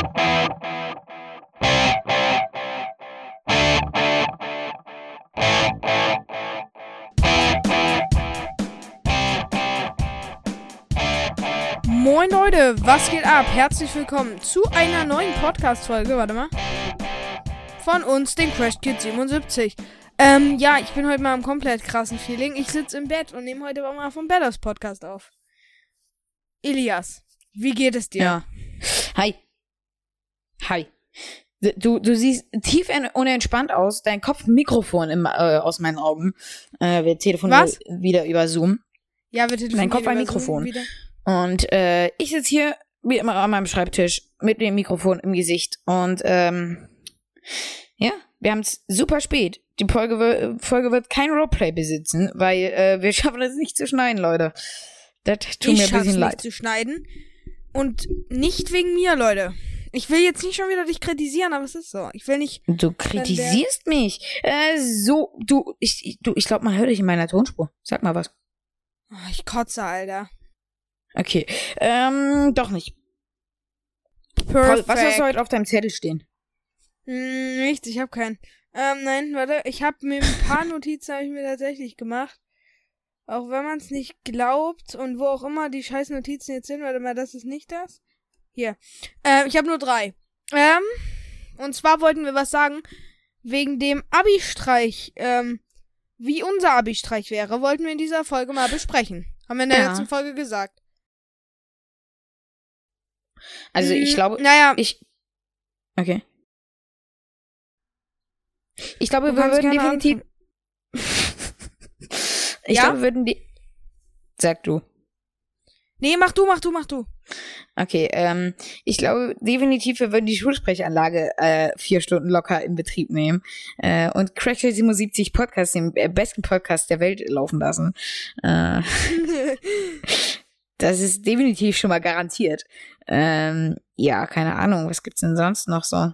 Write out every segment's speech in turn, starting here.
Moin Leute, was geht ab? Herzlich willkommen zu einer neuen Podcast-Folge. Warte mal. Von uns, den Crash Kid 77. Ähm, ja, ich bin heute mal im komplett krassen Feeling. Ich sitze im Bett und nehme heute mal vom Betters Podcast auf. Elias, wie geht es dir? Ja. Hi. Hi. Du, du siehst tief unentspannt aus. Dein Kopf Mikrofon im, äh, aus meinen Augen. Äh, wir telefonieren Was? wieder über Zoom. Ja, bitte. Mein Kopf ein Mikrofon. Und äh, ich sitze hier wie immer an meinem Schreibtisch mit dem Mikrofon im Gesicht. Und ähm, ja, wir haben es super spät. Die Folge, Folge wird kein Roleplay besitzen, weil äh, wir schaffen es nicht zu schneiden, Leute. Das tut ich mir ein bisschen nicht leid. zu schneiden. Und nicht wegen mir, Leute. Ich will jetzt nicht schon wieder dich kritisieren, aber es ist so. Ich will nicht. Du kritisierst mich. Äh, so, du, ich, du, ich glaube, man hört dich in meiner Tonspur. Sag mal was. Oh, ich kotze, Alter. Okay. Ähm, doch nicht. Paul, Perfekt. was hast du heute auf deinem Zettel stehen? Hm, nichts, ich habe keinen. Ähm, nein, warte, ich habe mir ein paar Notizen habe ich mir tatsächlich gemacht. Auch wenn man es nicht glaubt und wo auch immer die scheiß Notizen jetzt sind, warte mal, das ist nicht das. Hier. Ähm, ich habe nur drei. Ähm, und zwar wollten wir was sagen wegen dem Abi-Streich. Ähm, wie unser Abi-Streich wäre, wollten wir in dieser Folge mal besprechen. Haben wir in der Ja. letzten Folge gesagt. Also, ich Hm, glaube, Naja, ich. Okay. Ich glaube, wir würden definitiv. ich Ja? glaube, wir würden die. Sag du. nee, mach du, mach du, mach du. Okay, ähm, ich glaube definitiv, wir würden die Schulsprechanlage äh, vier Stunden locker in Betrieb nehmen äh, und Crash 77 Podcast, den besten Podcast der Welt, laufen lassen. Äh, das ist definitiv schon mal garantiert. Ähm, ja, keine Ahnung, was gibt's denn sonst noch so?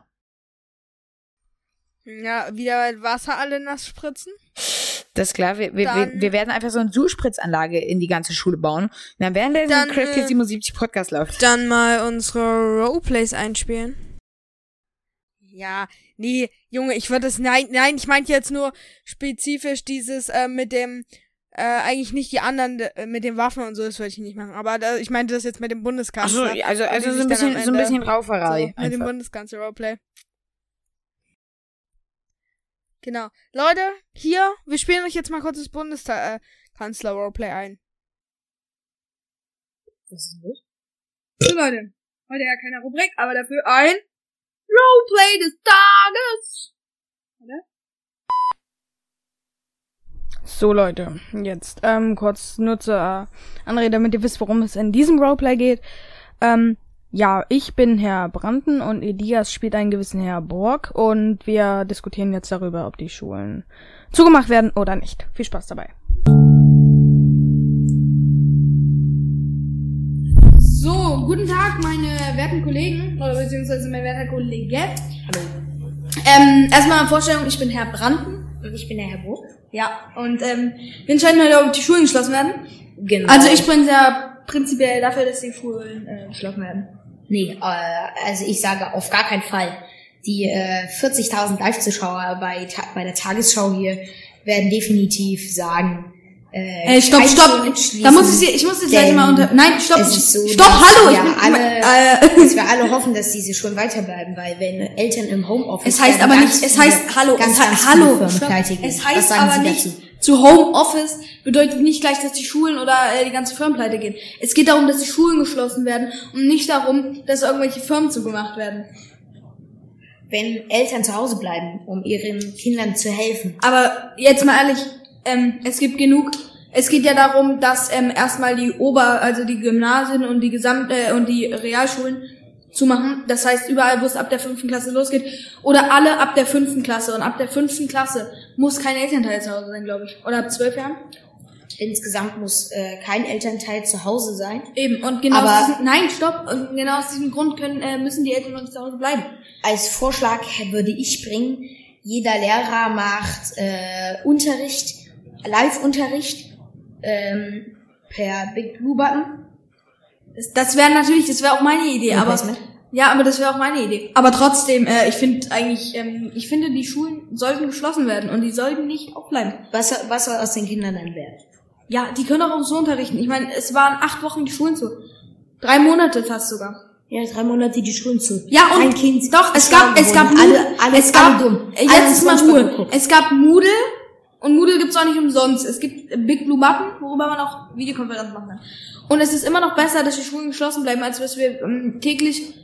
ja, wieder Wasser alle nass spritzen. Das ist klar, wir, wir, wir, Dann- wir werden einfach so eine Zuspritzanlage in die ganze Schule bauen. Und dann werden der Dann, Crash äh, 77 Podcast läuft. dann mal unsere Roleplays einspielen. Ja, nee, Junge, ich würde es, nein, nein, ich meinte jetzt nur spezifisch dieses äh, mit dem, äh, eigentlich nicht die anderen äh, mit den Waffen und so, das würde ich nicht machen. Aber da, ich meinte das jetzt mit dem Achso, Bundeskanzler. also, Wenn also die so ein bisschen, so ein bisschen so, Rauferei. mit dem. Bundeskanzler Roleplay. Genau. Leute, hier, wir spielen euch jetzt mal kurz das Bundeskanzler Roleplay ein. Was ist los? So Leute, heute ja keine Rubrik, aber dafür ein Roleplay des Tages. So Leute, jetzt ähm, kurz nur zur äh, Anrede, damit ihr wisst, worum es in diesem Roleplay geht. Ähm, ja, ich bin Herr Branden und Elias spielt einen gewissen Herr Borg und wir diskutieren jetzt darüber, ob die Schulen zugemacht werden oder nicht. Viel Spaß dabei. So, guten Tag, meine werten Kollegen, oder beziehungsweise mein werter Kollege. Ähm, erstmal eine Vorstellung, ich bin Herr Branden. Und ich bin der Herr Burg. Ja, und ähm, wir entscheiden heute, ob die Schulen geschlossen werden. Genau. Also ich bin sehr prinzipiell dafür, dass die Schulen äh, geschlossen werden. Nee, äh, also ich sage auf gar keinen Fall. Die äh, 40.000 Live-Zuschauer bei, bei der Tagesschau hier werden definitiv sagen, äh, Äh, stopp, stopp. Da muss ich sie, ich muss jetzt gleich mal unter. Nein, stopp. so, stopp, hallo. wir Ich alle, äh, dass wir alle hoffen, dass diese Schulen weiterbleiben, weil wenn Eltern im Homeoffice Es heißt aber nicht, es heißt, hallo, ganz, es ganz hallo, stopp. es Was heißt sagen aber Sie nicht, dazu? Zu Homeoffice bedeutet nicht gleich, dass die Schulen oder äh, die ganze Firmen pleite gehen. Es geht darum, dass die Schulen geschlossen werden und nicht darum, dass irgendwelche Firmen zugemacht werden. Wenn Eltern zu Hause bleiben, um ihren Kindern zu helfen, Aber jetzt mal ehrlich, ähm, es gibt genug. Es geht ja darum, dass ähm, erstmal die Ober, also die Gymnasien und die Gesamt äh, und die Realschulen zumachen. Das heißt, überall, wo es ab der fünften Klasse losgeht, oder alle ab der fünften Klasse. Und ab der fünften Klasse muss kein Elternteil zu Hause sein, glaube ich. Oder ab zwölf Jahren. insgesamt muss äh, kein Elternteil zu Hause sein. Eben. Und genau Aber- aus diesem, nein, stopp. Und genau aus diesem Grund können äh, müssen die Eltern noch zu Hause bleiben. Als Vorschlag würde ich bringen, jeder Lehrer macht äh, Unterricht, Live-Unterricht ähm, per Big Blue Button. Das, das wäre natürlich, das wäre auch meine Idee, Ja, aber. Ja, aber das wäre auch meine Idee. Aber trotzdem, äh, ich finde eigentlich, ähm, ich finde, die Schulen sollten geschlossen werden und die sollten nicht aufbleiben. Was, soll- was soll aus den Kindern dann werden? Ja, die können auch so unterrichten. Ich meine, es waren acht Wochen die Schulen zu. Drei Monate fast sogar. Ja, drei Monate die Schulen zu. Ja, und Ein Kind. doch, es gab, es gab. Moodle, alle, alle, es gab, alle dumm. äh, Alle jetzt ist mal Ruhe. geguckt. Es gab Moodle und Moodle gibt's auch nicht umsonst. Es gibt äh, Big Blue Button, worüber man auch Videokonferenz machen kann. Und es ist immer noch besser, dass die Schulen geschlossen bleiben, als dass wir ähm, täglich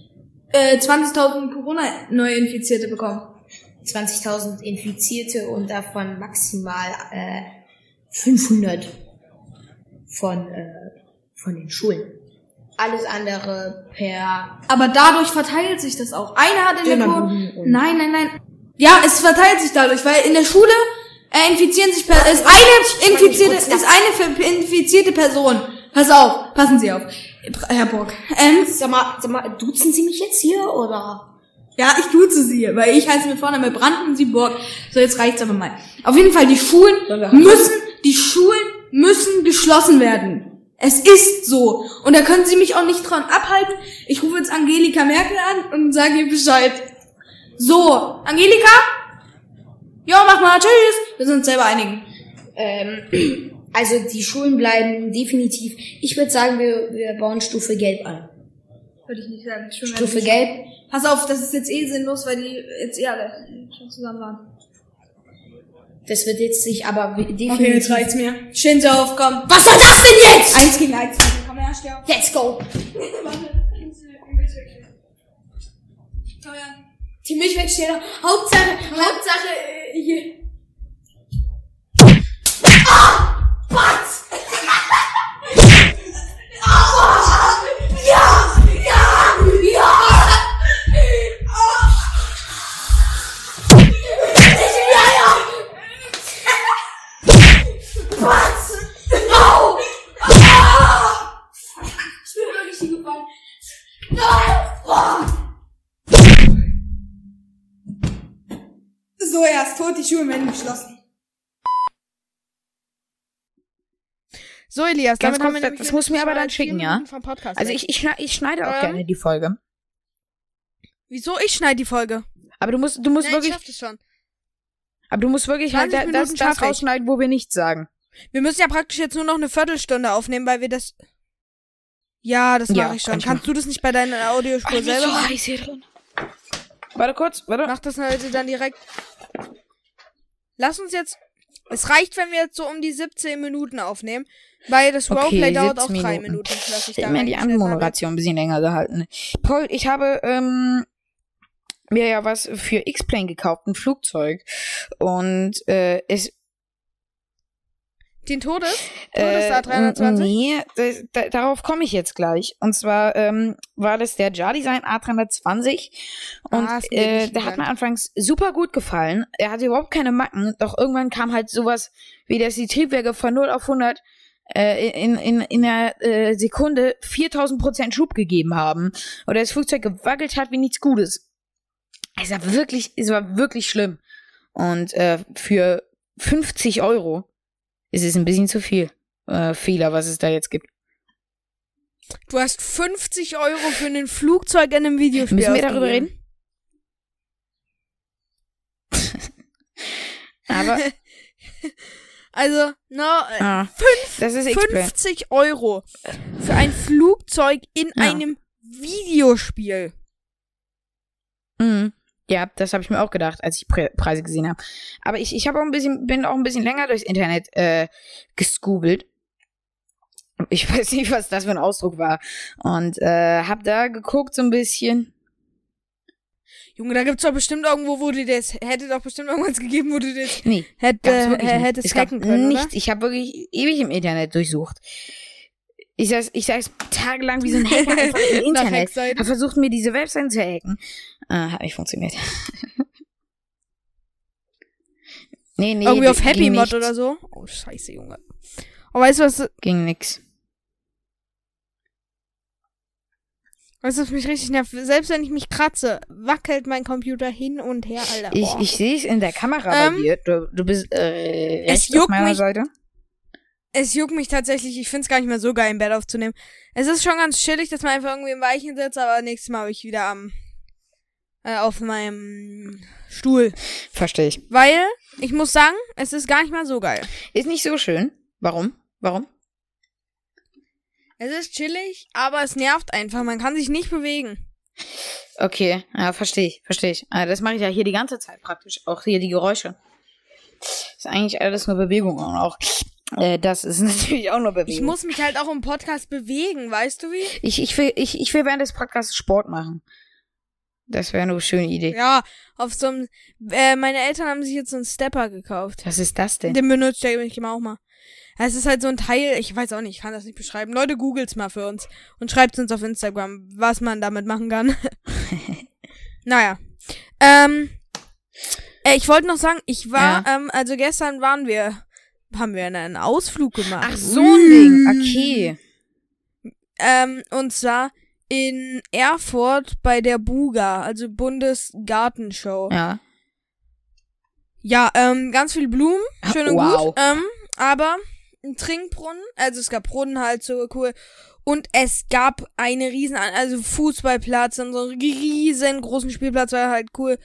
äh, 20.000 Corona-Neuinfizierte bekommen. 20.000 Infizierte und davon maximal äh, 500 von, äh, von den Schulen. Alles andere per Aber dadurch verteilt sich das auch. Einer hat in der Kur Nein, nein, nein. Ja, es verteilt sich dadurch, weil in der Schule äh, infizieren sich per ist eine infizierte ist eine infizierte Person. Pass auf, passen Sie auf, Herr Burg. Ähm, Sag mal, sag mal, duzen Sie mich jetzt hier oder? ja, ich duze Sie, weil ich heiße mit Vorname Brandt und Sie Burg. So, jetzt reicht's aber mal. Auf jeden Fall, die Schulen müssen, die Schulen müssen geschlossen werden. Es ist so. Und da können Sie mich auch nicht dran abhalten. Ich rufe jetzt Angelika Merkel an und sage ihr Bescheid. So, Angelika? Ja, mach mal, tschüss. Wir sind uns selber einigen. Ähm, also die Schulen bleiben definitiv. Ich würde sagen, wir, wir bauen Stufe Gelb an. Würde ich nicht sagen. Schulen Stufe werden Gelb. nicht- Pass auf, das ist jetzt eh sinnlos, weil die jetzt eh alle schon zusammen waren. Das wird jetzt sich aber definitiv. Okay, jetzt reicht's mir. Sie auf, komm. Was soll das denn jetzt? Eins gegen eins. Komm her, steh auf. Let's go. Komm her. Die Milchwegsteller. Hauptsache, Hauptsache, bin wirklich hingefallen. So, er ist tot, die Schuhe werden geschlossen. So, Elias, Ganz kurz, das musst du mir aber dann schicken, ja? Minuten Vom Podcast Also ich, ich, schneide, ich schneide auch Ähm? gerne die Folge. Wieso? Ich schneide die Folge. Aber du musst, du musst Nein, ich wirklich, schaff das schon. aber du musst wirklich halt 20 da- das, Minuten das ich. rausschneiden, wo wir nichts sagen. Wir müssen ja praktisch jetzt nur noch eine Viertelstunde aufnehmen, weil wir das. Ja, das Ja, mache ich schon. kann ich Kannst du das nicht bei deiner Audiospur selber machen? heiß hier drin. Warte kurz, warte. Mach das heute dann direkt. Lass uns jetzt. Es reicht, wenn wir jetzt so um die 17 Minuten aufnehmen, weil das Okay, Roleplay dauert auch 17 drei Minuten. Minuten. Ich da hätte mir die habe. Anmoderation ein bisschen länger gehalten. Paul, ich habe ähm, mir ja was für X-Plane gekauft, ein Flugzeug. Und äh, es Den Todes? Äh, Todes A320? Nee, das, da, darauf komme ich jetzt gleich. Und zwar ähm, war das der Jar-Design A320. Und Ah, ist mir äh, der hat mir anfangs super gut gefallen. Er hatte überhaupt keine Macken. Doch irgendwann kam halt sowas, wie dass die Triebwerke von 0 auf 100 äh, in, in, in einer äh, Sekunde 4000 Prozent Schub gegeben haben. Oder das Flugzeug gewackelt hat wie nichts Gutes. Es war wirklich, es war wirklich schlimm. Und äh, für 50 Euro ist es ein bisschen zu viel äh, Fehler, was es da jetzt gibt. Du hast 50 Euro für ein Flugzeug in einem Videospiel. Müssen wir darüber reden? Aber Also, no, äh, ah, das ist X-Plane. 50 Euro für ein Flugzeug in Ja. einem Videospiel. Mhm. Ja, das habe ich mir auch gedacht, als ich Pre Preise gesehen habe. Aber ich, ich habe auch ein bisschen, bin auch ein bisschen länger durchs Internet äh, gescoobelt. Ich weiß nicht, was das für ein Ausdruck war. Und äh, habe da geguckt so ein bisschen. Junge, da gibt's doch bestimmt irgendwo, wo du das, hätte doch bestimmt irgendwas gegeben, wo du das Nee, hätte, hättest es hacken können, nichts. oder? Ich habe wirklich ewig im Internet durchsucht. Ich saß, ich saß tagelang wie so ein Hacker einfach im Internet. Hackseiten. Hab versucht, mir diese Webseiten zu hacken. Äh, hat nicht funktioniert. nee, nee. Irgendwie auf Happy Mod oder so. Oh, scheiße, Junge. Oh, weißt du, was, Ging nix. weißt du, was mich richtig nervt? Selbst wenn ich mich kratze, wackelt mein Computer hin und her, Alter. Ich, Oh. ich sehe es in der Kamera Ähm, bei dir. Du, du bist äh, es rechts auf juckt meiner mich- Seite. es juckt mich tatsächlich, ich find's gar nicht mehr so geil, im Bett aufzunehmen. Es ist schon ganz chillig, dass man einfach irgendwie im Weichen sitzt, aber nächstes Mal habe ich wieder am äh, auf meinem Stuhl. Verstehe ich. Weil, ich muss sagen, es ist gar nicht mal so geil. Ist nicht so schön. Warum? Warum? Es ist chillig, aber es nervt einfach. Man kann sich nicht bewegen. Okay, ja, verstehe ich, verstehe ich. Ah, Das mache ich ja hier die ganze Zeit praktisch. Auch hier die Geräusche. Ist eigentlich alles nur Bewegung und auch. Äh, das ist natürlich auch nur Bewegung. Ich muss mich halt auch im Podcast bewegen, weißt du wie? ich, ich, will, ich, ich will während des Podcasts Sport machen. Das wäre eine schöne Idee. Ja, auf so einem. Äh, meine Eltern haben sich jetzt so einen Stepper gekauft. Was ist das denn? Den benutzt der ich immer auch mal. Es ist halt so ein Teil, ich weiß auch nicht, ich kann das nicht beschreiben. Leute, googelt's mal für uns und schreibt uns auf Instagram, was man damit machen kann. naja. Ähm, äh, ich wollte noch sagen, ich war, ähm, also gestern waren wir, haben wir einen Ausflug gemacht. Ach, so ein Ding. Okay. Ähm, und zwar in Erfurt bei der Buga, also Bundesgartenshow. Ja. Ja, ähm, ganz viel Blumen, schön und Wow. gut. Ähm, aber ein Trinkbrunnen, also es gab Brunnen halt so cool. Und es gab eine riesen, also Fußballplatz und so einen riesengroßen Spielplatz war halt cool.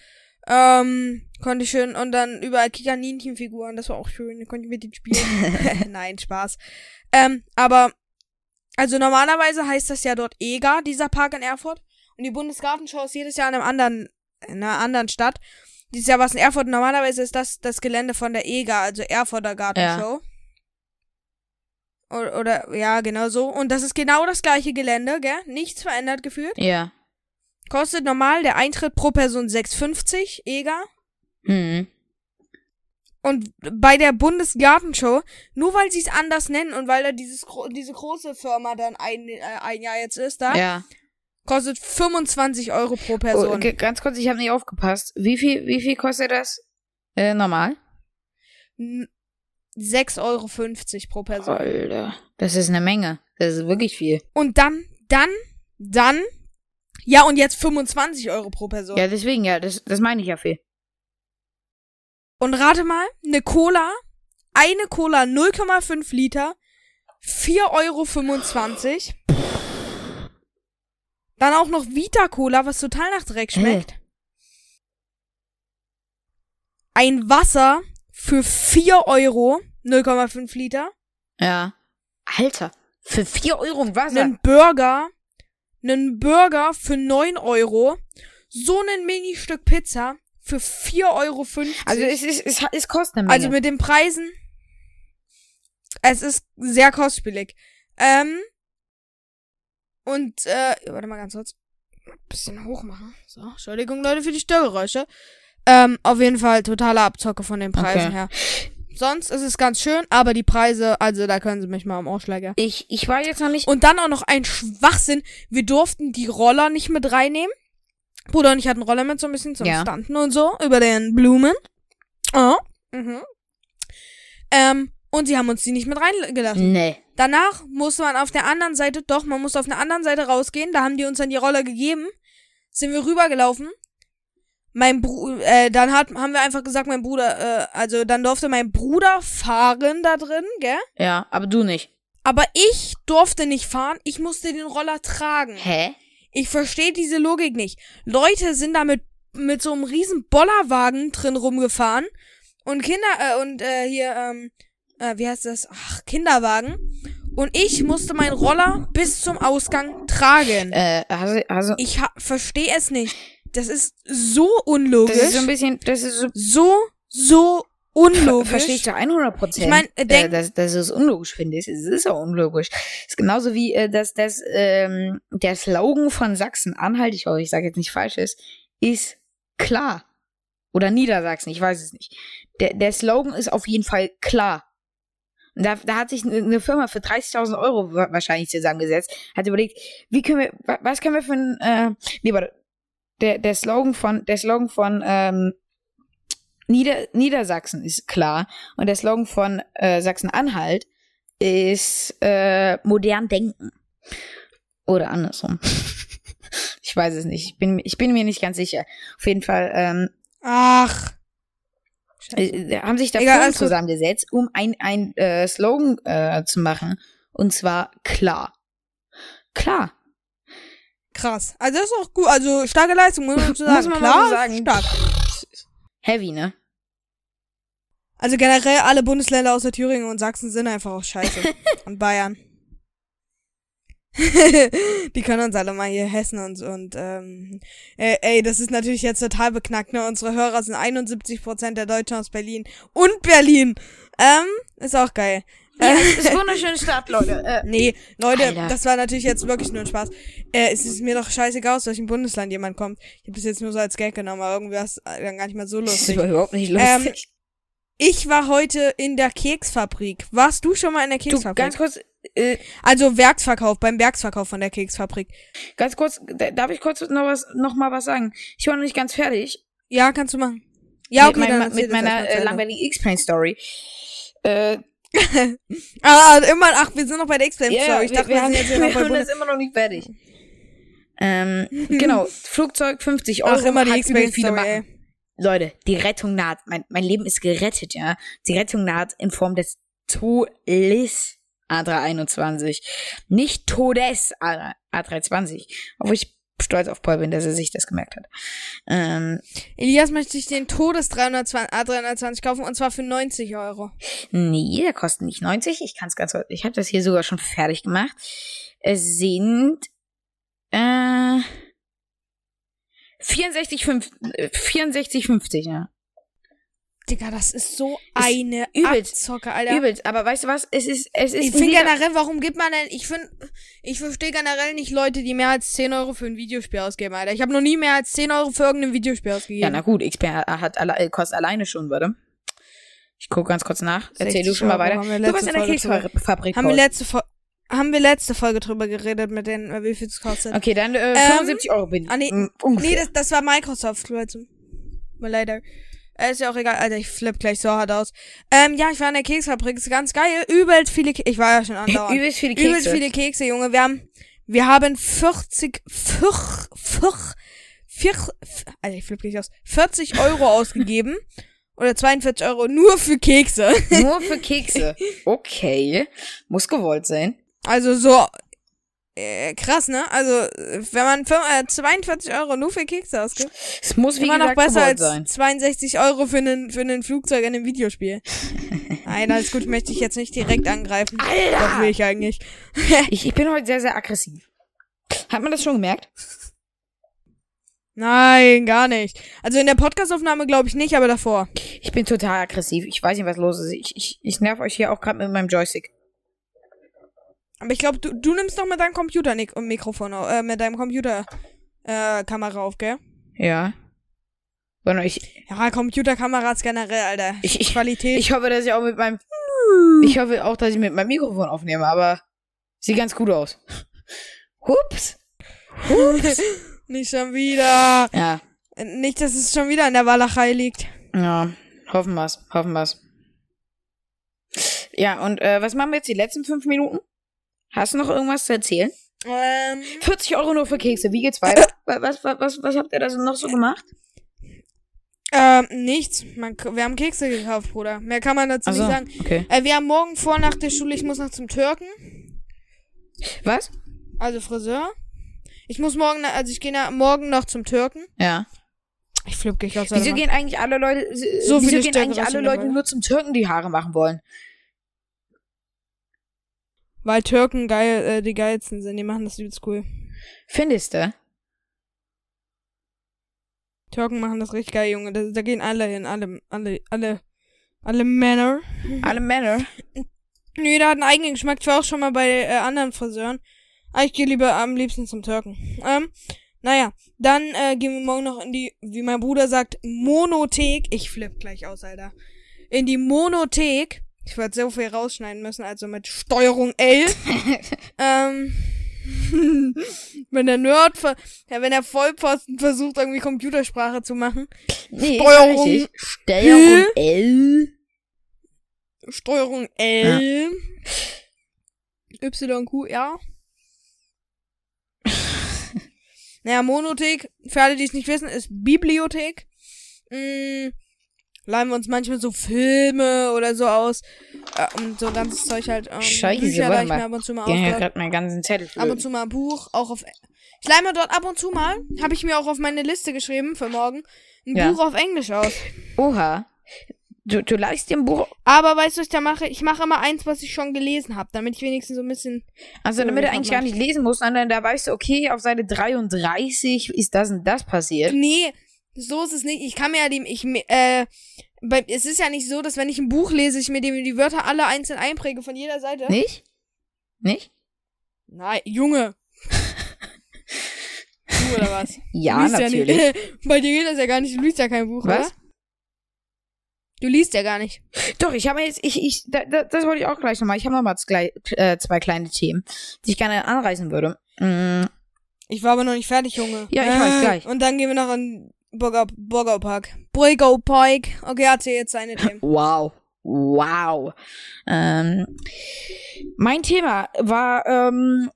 Ähm, konnte ich schön und dann überall Kikaninchen-Figuren, das war auch schön, konnte ich mit denen spielen. Nein, Spaß. Ähm, aber, also normalerweise heißt das ja dort EGA, dieser Park in Erfurt. Und die Bundesgartenschau ist jedes Jahr in einem anderen, in einer anderen Stadt. Dieses Jahr war es in Erfurt. Normalerweise ist das das Gelände von der EGA, also Erfurter Gartenshow. Oder, oder, ja, genau so. Und das ist genau das gleiche Gelände, gell? Nichts verändert gefühlt. Ja. Kostet normal der Eintritt pro Person 6,50 EGA. Mhm. Und bei der Bundesgartenshow, nur weil sie es anders nennen und weil da dieses, diese große Firma dann ein, äh, ein Jahr jetzt ist, da, Ja. kostet 25 Euro pro Oh, Person. okay, ganz kurz, ich habe nicht aufgepasst. Wie viel, wie viel kostet das? Äh, normal? N- 6,50 Euro pro Person. Alter. Das ist eine Menge. Das ist wirklich viel. Und dann, dann, dann, ja, und jetzt 25 Euro pro Person. Ja, deswegen, ja, das, das meine ich ja viel. Und rate mal, eine Cola, eine Cola 0,5 Liter, 4,25 Euro. Dann auch noch Vita Cola, was total nach Dreck schmeckt. Ein Wasser für 4 Euro, 0,5 Liter. Ja. Alter. Für 4 Euro ein Wasser. Einen Burger, einen Burger für 9 Euro. So ein Mini-Stück Pizza für 4,50 Euro. Also es ist, es, es kostet eine Menge. Also mit den Preisen. Es ist sehr kostspielig. Ähm. Und, äh, warte mal ganz kurz. Ein bisschen hoch machen. So, Entschuldigung, Leute, für die Störgeräusche. Ähm, auf jeden Fall totale Abzocke von den Preisen Okay. her. Sonst ist es ganz schön, aber die Preise, also da können sie mich mal am Ausschläger. ich, ich war jetzt noch nicht. Und dann auch noch ein Schwachsinn. Wir durften die Roller nicht mit reinnehmen. Bruder und ich hatten Roller mit so ein bisschen zum Ja. Standen und so über den Blumen. Oh. Mhm. Ähm, und sie haben uns die nicht mit reingelassen. Nee. Danach musste man auf der anderen Seite, doch, man musste auf der anderen Seite rausgehen. Da haben die uns dann die Roller gegeben. Sind wir rübergelaufen. Mein Bruder, äh, dann hat, haben wir einfach gesagt, mein Bruder, äh, also dann durfte mein Bruder fahren da drin, gell? Ja, aber du nicht. Aber ich durfte nicht fahren, ich musste den Roller tragen. Hä? Ich verstehe diese Logik nicht. Leute sind da mit, mit so einem riesen Bollerwagen drin rumgefahren und Kinder, äh, und äh, hier, ähm, äh, wie heißt das? Ach, Kinderwagen. Und ich musste meinen Roller bis zum Ausgang tragen. Äh, also, also Ich verstehe es nicht. Das ist so unlogisch. das ist so ein bisschen, das ist so, so, so unlogisch. verstehe ich zu 100 Prozent. Ich mein, äh, dass, dass du es unlogisch findest. Es ist auch unlogisch. Es ist genauso wie, äh, dass das, ähm, der Slogan von Sachsen-Anhalt, ich hoffe, ich sage jetzt nicht falsch ist, ist klar. Oder Niedersachsen, ich weiß es nicht. Der, der Slogan ist auf jeden Fall klar. Und da, da hat sich eine eine Firma für 30.000 Euro wa- wahrscheinlich zusammengesetzt, hat überlegt, wie können wir, wa- was können wir für ein, äh, nee, warte, der, der Slogan von, der Slogan von, ähm, Nieder, Niedersachsen ist klar und der Slogan von äh, Sachsen-Anhalt ist äh, modern denken. Oder andersrum. ich weiß es nicht. Ich bin, ich bin mir nicht ganz sicher. Auf jeden Fall, ähm, Ach. Scheiße. äh, haben sich da Egal, zusammengesetzt, um ein, ein äh, Slogan äh, zu machen. Und zwar klar. Klar. Krass. Also das ist auch gut. Also starke Leistung, muss man so sagen. Muss man Klar, so sagen. stark. Heavy, ne? Also generell alle Bundesländer außer Thüringen und Sachsen sind einfach auch scheiße. und Bayern. Die können uns alle mal hier Hessen und, und ähm, äh, ey, das ist natürlich jetzt total beknackt, ne? Unsere Hörer sind 71% der Deutschen aus Berlin und Berlin. Ähm, ist auch geil. Ja, Äh, ist wunderschöne Stadt, Leute. Äh, Nee, Leute, Alter. das war natürlich jetzt wirklich nur ein Spaß. Äh, es ist mir doch scheißegal, aus welchem Bundesland jemand kommt. Ich habe das jetzt nur so als Gag genommen, aber irgendwie war es dann gar nicht mehr so das ist lustig. überhaupt nicht Ähm, lustig. Ich war heute in der Keksfabrik. Warst du schon mal in der du, Keksfabrik? ganz kurz, äh, also Werksverkauf, beim Werksverkauf von der Keksfabrik. ganz kurz, da- darf ich kurz noch was, noch mal was sagen? Ich war noch nicht ganz fertig. Ja, kannst du machen. Ja, okay, mit, mein, mit das mal meiner äh, langweiligen X-Plane-Story. Äh, Ah, immer, ach, wir sind noch bei der ja, Story. Ich wir, dachte, wir, wir, sind jetzt hier noch wir bei haben Bundes immer noch nicht fertig. Ähm, genau, Flugzeug 50 Euro. Ach, immer die viele Story. Leute, die Rettung naht. Mein, mein Leben ist gerettet, ja. Die Rettung naht in Form des Todes A321. Nicht Todes A- A320. Obwohl ich stolz auf Paul bin, dass er sich das gemerkt hat. Ähm, Elias möchte ich den Todes 320, A320 kaufen und zwar für 90 Euro. nee, der kostet nicht 90. Ich kann es ganz. Ich habe das hier sogar schon fertig gemacht. Es sind äh, 64,50, äh, 64,50, ja. Digga, das ist so eine übelst. Abzocke, Alter. Übelst, aber weißt du was? Es ist, es ist Ich in finde generell, warum gibt man denn, ich finde, ich verstehe generell nicht Leute, die mehr als 10 Euro für ein Videospiel ausgeben, Alter. Ich habe noch nie mehr als 10 Euro für irgendein Videospiel ausgegeben. Ja, na gut, XP hat alle, kostet alleine schon, warte. Ich gucke ganz kurz nach. Erzähl 60 du schon mal weiter. Du warst in der Folge Keksfabrik. haben wir letzte Fo haben wir letzte Folge drüber geredet mit den, wie viel es kostet. Okay, dann äh, Ähm, 75 Euro bin ah, nee, m, ungefähr. Nee, das, das war Microsoft, Leute. Mal leider. Äh, ist ja auch egal, Alter, ich flipp gleich so hart aus. Ähm, ja, ich war in der Keksfabrik, ist ganz geil. Übelst viele Ke Ich war ja schon andauernd. Übelst viele Kekse. Übelst viele Kekse, Junge. Wir haben, wir haben 40, 40, 40, 40 Alter, ich flipp gleich aus. 40 Euro ausgegeben. Oder 42 Euro nur für Kekse. Nur für Kekse. Okay. Muss gewollt sein. Also so, äh, krass, ne? Also, wenn man fünf- äh, 42 Euro nur für Kekse ausgibt, Es muss wie immer noch gesagt besser gewollt als sein. 62 Euro für einen für einen Flugzeug in einem Videospiel. Nein, alles gut, möchte ich jetzt nicht direkt angreifen. Alter! Doch will ich eigentlich. Ich, ich bin heute sehr, sehr aggressiv. Hat man das schon gemerkt? Nein, gar nicht. Also in der Podcastaufnahme glaube ich nicht, aber davor. Ich bin total aggressiv. Ich weiß nicht, was los ist. Ich, ich, ich nerv euch hier auch gerade mit meinem Joystick. Aber ich glaube, du, du nimmst doch mit deinem Computer Nick, Mikrofon, au- äh, mit deinem Computer äh, Kamera auf, gell? Ja. Sondern ich, Ja, Computerkameras generell, Alter. Ich- ich- Qualität. ich hoffe, dass ich auch mit meinem, ich hoffe auch, dass ich mit meinem Mikrofon aufnehme, aber sieht ganz gut aus. Hups. Hups. nicht schon wieder. ja. Nicht, dass es schon wieder in der Walachei liegt. Ja. Hoffen wir's. Hoffen wir's. Ja, und äh, was machen wir jetzt die letzten fünf Minuten? Hast du noch irgendwas zu erzählen? Ähm, 40 Euro nur für Kekse. Wie geht's weiter? Was, was, was, was habt ihr da so noch so gemacht? ähm, nichts. Man, wir haben Kekse gekauft, Bruder. Mehr kann man dazu Ach so, nicht sagen. okay. Äh, wir haben morgen vor nach der Schule, ich muss noch zum Türken. Was? Also Friseur. Ich muss morgen, also ich gehe morgen noch zum Türken. Ja. Ich flipp dich aus. Wieso gehen eigentlich alle Leute, So wieso viele gehen eigentlich alle Leute nur zum Türken die Haare machen wollen? Weil Türken geil, äh, die geilsten sind. Die machen das übelst cool. Findest du? Türken machen das richtig geil, Junge. Da, da gehen alle hin. Alle, alle, alle, alle Männer. Alle Männer. Nö, der hat einen eigenen Geschmack. Ich war auch schon mal bei äh, anderen Friseuren. Aber ich gehe lieber am liebsten zum Türken. Ähm, naja, dann äh, gehen wir morgen noch in die, wie mein Bruder sagt, Monothek. Ich flipp gleich aus, Alter. In die Monothek. Ich werde so viel rausschneiden müssen, also mit Steuerung L. ähm, wenn der Nerd, ver ja, wenn der Vollpfosten versucht, irgendwie Computersprache zu machen. Nee, Steuerung. Steuerung L. Steuerung L. Y, Q, R. naja, Monothek, für alle, die es nicht wissen, ist Bibliothek. Mm, leihen wir uns manchmal so Filme oder so aus. Äh, und so ganzes Zeug halt. Ähm, Scheiße, Bücher warte mal. ab und zu mal Ja, ich dort. grad meinen ganzen Zettel ab flöten. und zu mal ein Buch, auch auf. Ich leih mir dort ab und zu mal, habe ich mir auch auf meine Liste geschrieben für morgen, ein Ja. Buch auf Englisch aus. Oha. Du, du leihst dir ein Buch. Aber weißt du, was ich da mache? Ich mache immer eins, was ich schon gelesen habe, damit ich wenigstens so ein bisschen. Also, Ja, damit hab eigentlich gar nicht lesen musst, sondern da weißt du, okay, auf Seite 33 ist das und das passiert. Nee, so ist es nicht. Ich kann mir ja die. Ich, äh, bei, es ist ja nicht so, dass wenn ich ein Buch lese, ich mir die, die Wörter alle einzeln einpräge von jeder Seite. Nicht? Nicht? Nein, Junge. du oder was? Ja, natürlich. Ja nicht. Bei dir geht das ja gar nicht. Du liest ja kein Buch, Was? oder? Du liest ja gar nicht. Doch, ich habe jetzt, ich, ich, da, da, das wollte ich auch gleich nochmal. Ich habe nochmal zwei, äh, zwei kleine Themen, die ich gerne anreißen würde. Mm, Ich war aber noch nicht fertig, Junge. Ja, ich weiß, gleich. Und dann gehen wir noch in Burger, Burger Park. Burger Park. Okay, erzähl jetzt seine Themen. wow. Wow. Ähm, mein Thema war, ähm,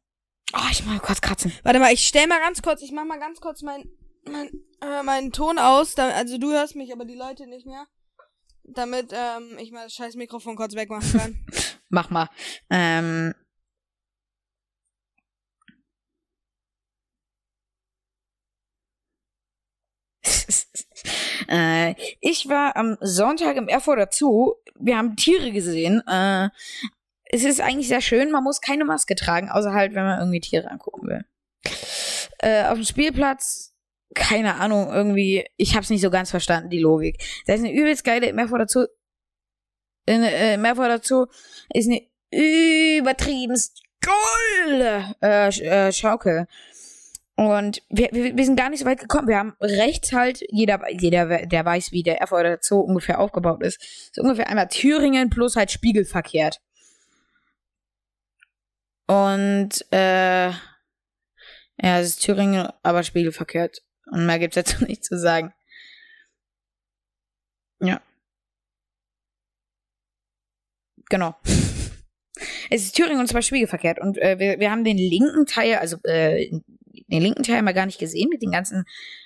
oh, ich mal kurz kratzen. Warte mal, ich stell mal ganz kurz, ich mach mal ganz kurz mein, mein, äh, meinen Ton aus. Da, also du hörst mich, aber die Leute nicht mehr. Damit ähm, ich mal das scheiß Mikrofon kurz wegmachen kann. Mach mal. Ähm, äh, ich war am Sonntag im Erfurter Zoo. Wir haben Tiere gesehen. Äh, es ist eigentlich sehr schön. Man muss keine Maske tragen, außer halt, wenn man irgendwie Tiere angucken will. Äh, auf dem Spielplatz, keine Ahnung, irgendwie, ich hab's nicht so ganz verstanden, die Logik. Da ist eine übelst geile im Erfurter Zoo. In, äh, im Erfurter Zoo ist eine übertriebenst geile äh, äh, Schaukel. Und wir, wir, wir sind gar nicht so weit gekommen. Wir haben rechts halt, jeder, jeder, der weiß, wie der Erfurter Zoo ungefähr aufgebaut ist. So ungefähr einmal Thüringen plus halt spiegelverkehrt. Und, äh, ja, es ist Thüringen, aber spiegelverkehrt. Und mehr gibt's dazu nicht zu sagen. Ja. Genau. Es ist Thüringen und zwar spiegelverkehrt. Und äh, wir, wir haben den linken Teil, also äh, den linken Teil mal gar nicht gesehen, mit den ganzen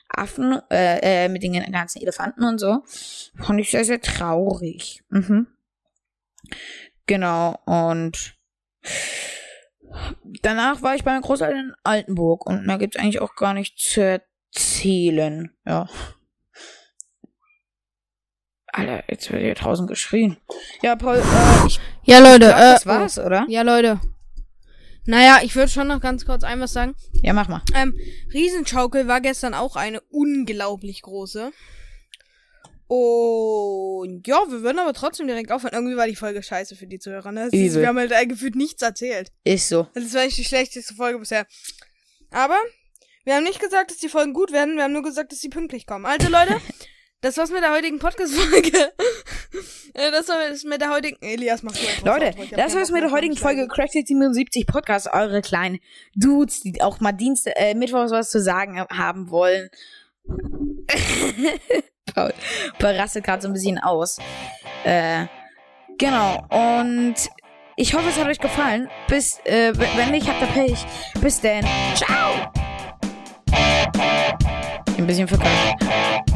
Affen, äh, äh, mit den ganzen Elefanten und so. Fand ich sehr, sehr traurig. Mhm. Genau, und danach war ich bei meinen Großeltern in Altenburg und da gibt's eigentlich auch gar nichts zu erzählen. Ja. Alter, jetzt wird hier draußen geschrien. Ja, Paul, äh, ich Ja, Leute, glaub, äh, das war's, oder? Ja, Leute. Naja, ich würde schon noch ganz kurz ein was sagen. Ja, mach mal. Ähm, Riesenschaukel war gestern auch eine unglaublich große. Und ja, wir würden aber trotzdem direkt aufhören. Irgendwie war die Folge scheiße für die Zuhörer. Ne? Ist, wir haben halt äh, gefühlt nichts erzählt. Ist so. Das war eigentlich die schlechteste Folge bisher. Aber wir haben nicht gesagt, dass die Folgen gut werden. Wir haben nur gesagt, dass sie pünktlich kommen. Also Leute, das war's mit der heutigen Podcast-Folge. Äh, das war's mit der heutigen... Elias, mach du einfach Leute, das war's Bock mit der heutigen Folge. Cracked 77 Podcast. Eure kleinen Dudes, die auch mal Dienst, äh, Mittwochs was zu sagen haben wollen. Paul, rastet gerade so ein bisschen aus. Äh, genau. Und ich hoffe, es hat euch gefallen. Bis, äh, wenn nicht, habt ihr Pech. Bis denn. Ciao. Ein bisschen verkackt.